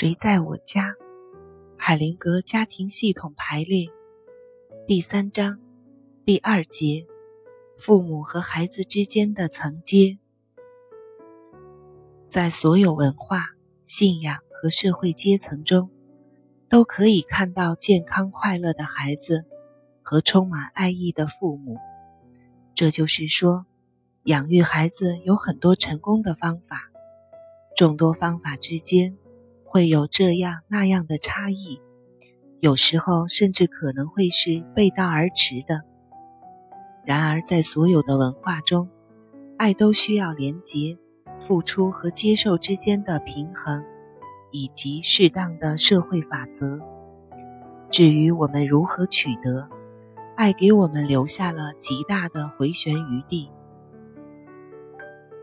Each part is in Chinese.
谁在我家？海灵格家庭系统排列第三章第二节：父母和孩子之间的层阶。在所有文化、信仰和社会阶层中，都可以看到健康快乐的孩子和充满爱意的父母。这就是说，养育孩子有很多成功的方法，众多方法之间会有这样那样的差异，有时候甚至可能会是背道而驰的。然而，在所有的文化中，爱都需要连结。付出和接受之间的平衡，以及适当的社会法则。至于我们如何取得爱，给我们留下了极大的回旋余地。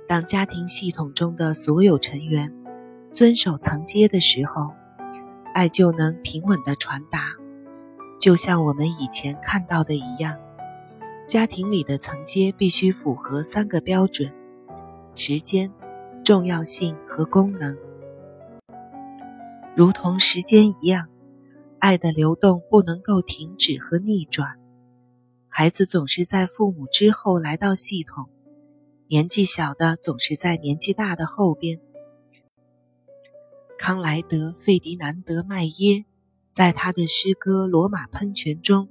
当家庭系统中的所有成员遵守层阶的时候，爱就能平稳地传达。就像我们以前看到的一样，家庭里的层阶必须符合三个标准：时间。重要性和功能，如同时间一样，爱的流动不能够停止和逆转。孩子总是在父母之后来到系统，年纪小的总是在年纪大的后边。康莱德·费迪南德·麦耶在他的诗歌《罗马喷泉》中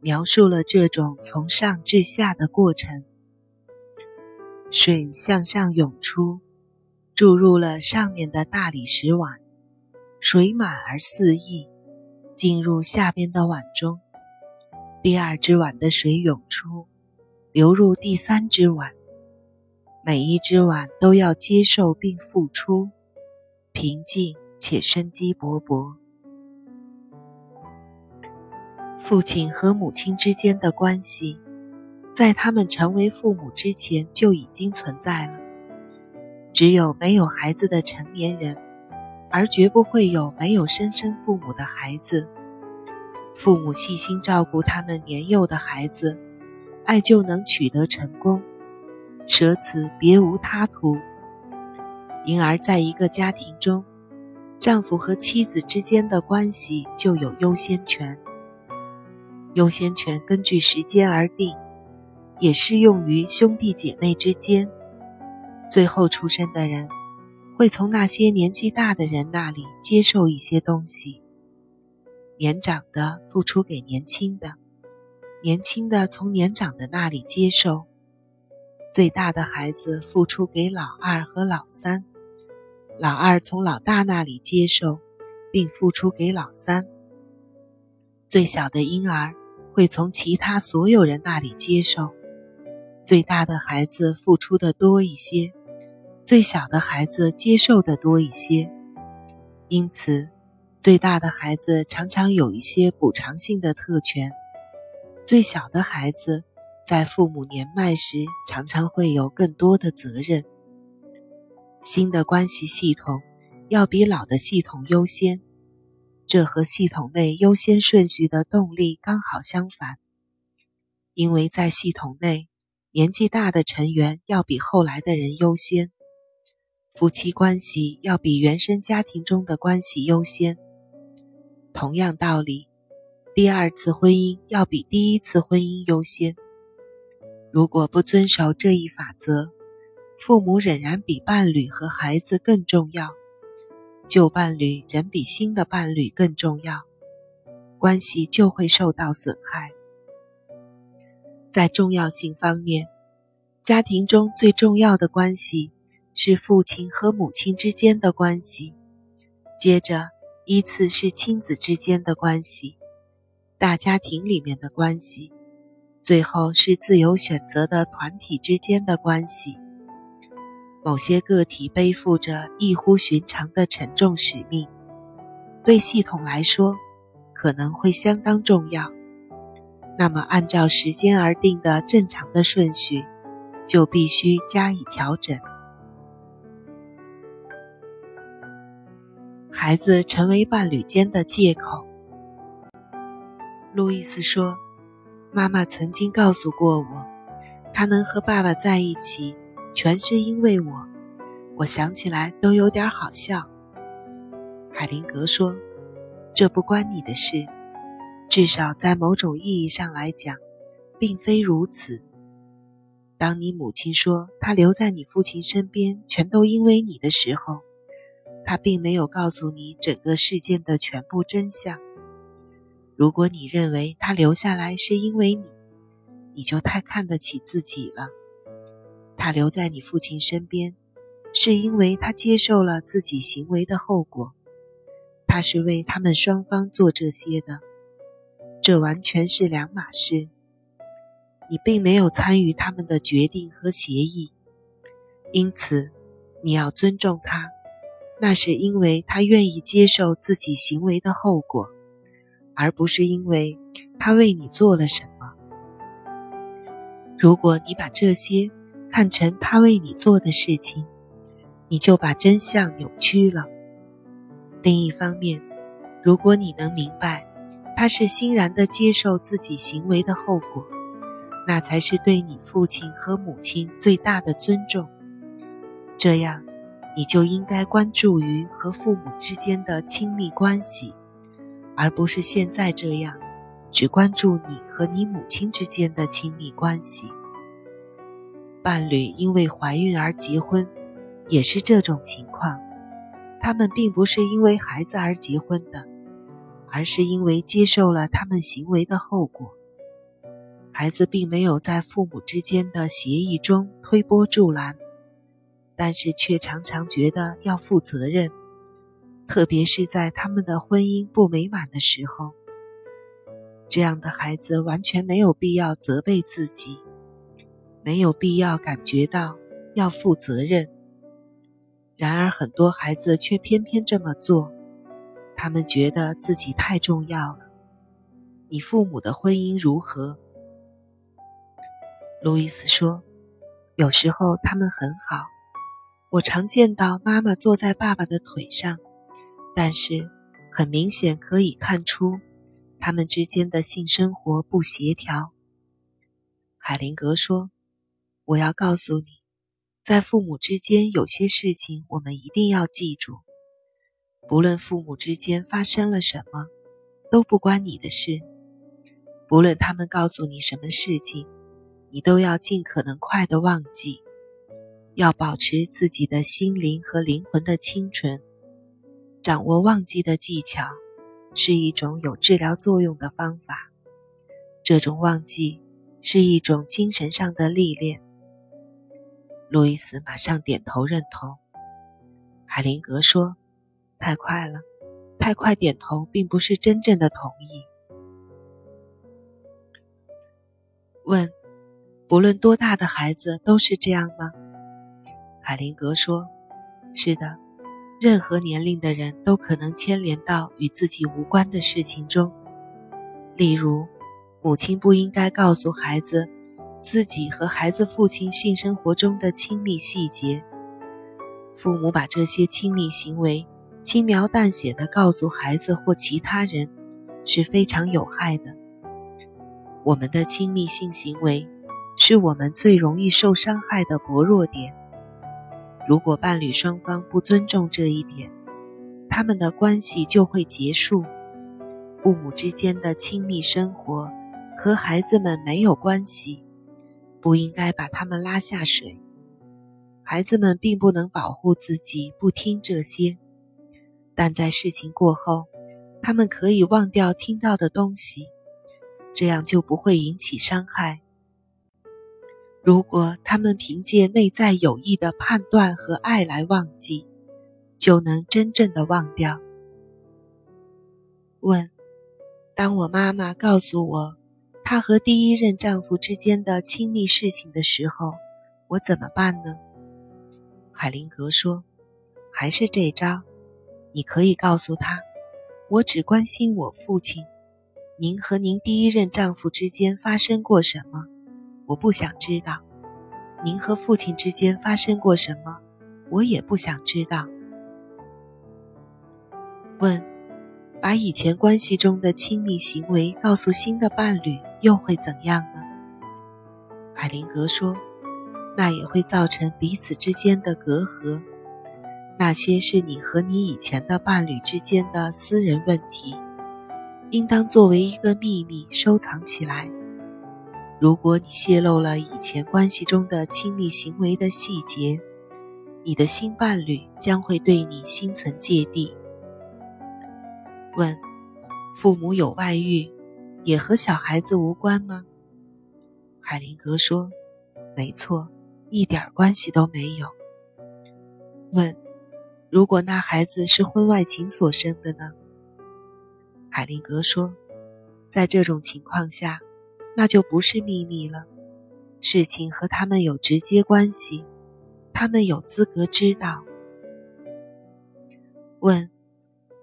描述了这种从上至下的过程：水向上涌出。注入了上面的大理石碗，水满而四溢，进入下边的碗中。第二只碗的水涌出，流入第三只碗。每一只碗都要接受并付出，平静且生机勃勃。父亲和母亲之间的关系，在他们成为父母之前就已经存在了。只有没有孩子的成年人，而绝不会有没有生身父母的孩子。父母细心照顾他们年幼的孩子，爱就能取得成功，舍此别无他途。因而，在一个家庭中，丈夫和妻子之间的关系就有优先权。优先权根据时间而定，也适用于兄弟姐妹之间。最后出生的人，会从那些年纪大的人那里接受一些东西。年长的付出给年轻的，年轻的从年长的那里接受。最大的孩子付出给老二和老三，老二从老大那里接受，并付出给老三。最小的婴儿会从其他所有人那里接受。最大的孩子付出的多一些。最小的孩子接受的多一些，因此，最大的孩子常常有一些补偿性的特权。最小的孩子在父母年迈时，常常会有更多的责任。新的关系系统要比老的系统优先，这和系统内优先顺序的动力刚好相反。因为在系统内，年纪大的成员要比后来的人优先。夫妻关系要比原生家庭中的关系优先。同样道理，第二次婚姻要比第一次婚姻优先。如果不遵守这一法则，父母仍然比伴侣和孩子更重要，旧伴侣仍比新的伴侣更重要，关系就会受到损害。在重要性方面，家庭中最重要的关系。是父亲和母亲之间的关系，接着依次是亲子之间的关系，大家庭里面的关系，最后是自由选择的团体之间的关系。某些个体背负着异乎寻常的沉重使命，对系统来说可能会相当重要。那么，按照时间而定的正常的顺序，就必须加以调整。孩子成为伴侣间的借口。路易斯说：“妈妈曾经告诉过我，她能和爸爸在一起，全是因为我。我想起来都有点好笑。”海灵格说：“这不关你的事，至少在某种意义上来讲，并非如此。当你母亲说她留在你父亲身边全都因为你的时候，她并没有告诉你整个事件的全部真相。如果你认为她留下来是因为你，你就太看得起自己了。他留在你父亲身边，是因为他接受了自己行为的后果。”他是为他们双方做这些的，这完全是两码事。你并没有参与他们的决定和协议，因此你要尊重他。那是因为他愿意接受自己行为的后果，而不是因为他为你做了什么。如果你把这些看成他为你做的事情，你就把真相扭曲了。另一方面，如果你能明白，他是欣然地接受自己行为的后果，那才是对你父亲和母亲最大的尊重。这样，你就应该关注于和父母之间的亲密关系，而不是现在这样，只关注你和你母亲之间的亲密关系。伴侣因为怀孕而结婚，也是这种情况。他们并不是因为孩子而结婚的，而是因为接受了他们行为的后果。孩子并没有在父母之间的协议中推波助澜，但是却常常觉得要负责任，特别是在他们的婚姻不美满的时候。这样的孩子完全没有必要责备自己，没有必要感觉到要负责任。然而，很多孩子却偏偏这么做，他们觉得自己太重要了。你父母的婚姻如何？路易斯说：“有时候他们很好，我常见到妈妈坐在爸爸的腿上，但是很明显可以看出，他们之间的性生活不协调。”海灵格说：“我要告诉你。”在父母之间，有些事情我们一定要记住。不论父母之间发生了什么，都不关你的事。不论他们告诉你什么事情，你都要尽可能快的忘记。要保持自己的心灵和灵魂的清纯。掌握忘记的技巧，是一种有治疗作用的方法。这种忘记是一种精神上的历练。路易斯马上点头认同。海灵格说：“太快了，太快点头并不是真正的同意。”问：“不论多大的孩子都是这样吗？”海灵格说：“是的，任何年龄的人都可能牵连到与自己无关的事情中。例如，母亲不应该告诉孩子。”自己和孩子父亲性生活中的亲密细节，父母把这些亲密行为轻描淡写地告诉孩子或其他人，是非常有害的。我们的亲密性行为是我们最容易受伤害的薄弱点。如果伴侣双方不尊重这一点，他们的关系就会结束。父母之间的亲密生活和孩子们没有关系。不应该把他们拉下水。孩子们并不能保护自己，不听这些，但在事情过后，他们可以忘掉听到的东西，这样就不会引起伤害。如果他们凭借内在有益的判断和爱来忘记，就能真正的忘掉。问：当我妈妈告诉我。她和第一任丈夫之间的亲密事情的时候，我怎么办呢？海灵格说：“还是这招，你可以告诉他，我只关心我父亲。您和您第一任丈夫之间发生过什么？我不想知道。您和父亲之间发生过什么？我也不想知道。”问。把以前关系中的亲密行为告诉新的伴侣，又会怎样呢？海灵格说：“那也会造成彼此之间的隔阂。那些是你和你以前的伴侣之间的私人问题，应当作为一个秘密收藏起来。如果你泄露了以前关系中的亲密行为的细节，你的新伴侣将会对你心存芥蒂。问：父母有外遇，也和小孩子无关吗？海灵格说：没错，一点关系都没有。问：如果那孩子是婚外情所生的呢？海灵格说：在这种情况下，那就不是秘密了，事情和他们有直接关系。他们有资格知道。问：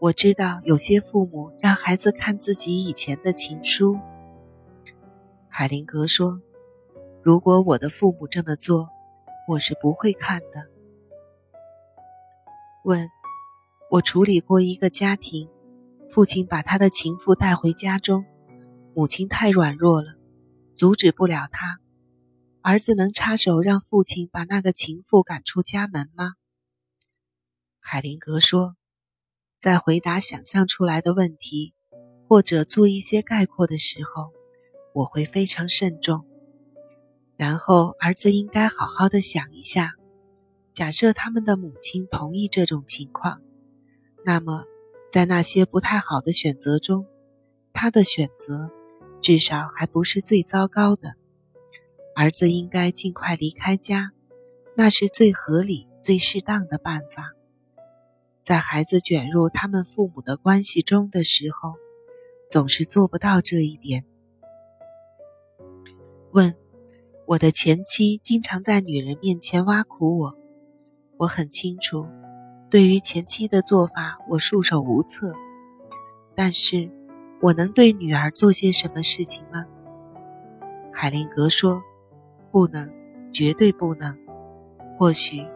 我知道有些父母让孩子看自己以前的情书。海灵格说：“如果我的父母这么做，我是不会看的。”问：我处理过一个家庭，父亲把他的情妇带回家中，母亲太软弱了，阻止不了他。儿子能插手让父亲把那个情妇赶出家门吗？海灵格说，在回答想象出来的问题或者做一些概括的时候，我会非常慎重。然后，儿子应该好好的想一下：假设他们的母亲同意这种情况，那么在那些不太好的选择中，他的选择至少还不是最糟糕的。儿子应该尽快离开家，那是最合理、最适当的办法。在孩子卷入他们父母的关系中的时候，总是做不到这一点。问：我的前妻经常在女人面前挖苦我，我很清楚，对于前妻的做法，我束手无策。但是，我能对女儿做些什么事情吗？海灵格说。不能，绝对不能。或许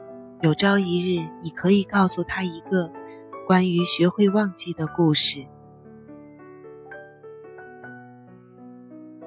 有朝一日，你可以告诉他一个关于学会忘记的故事。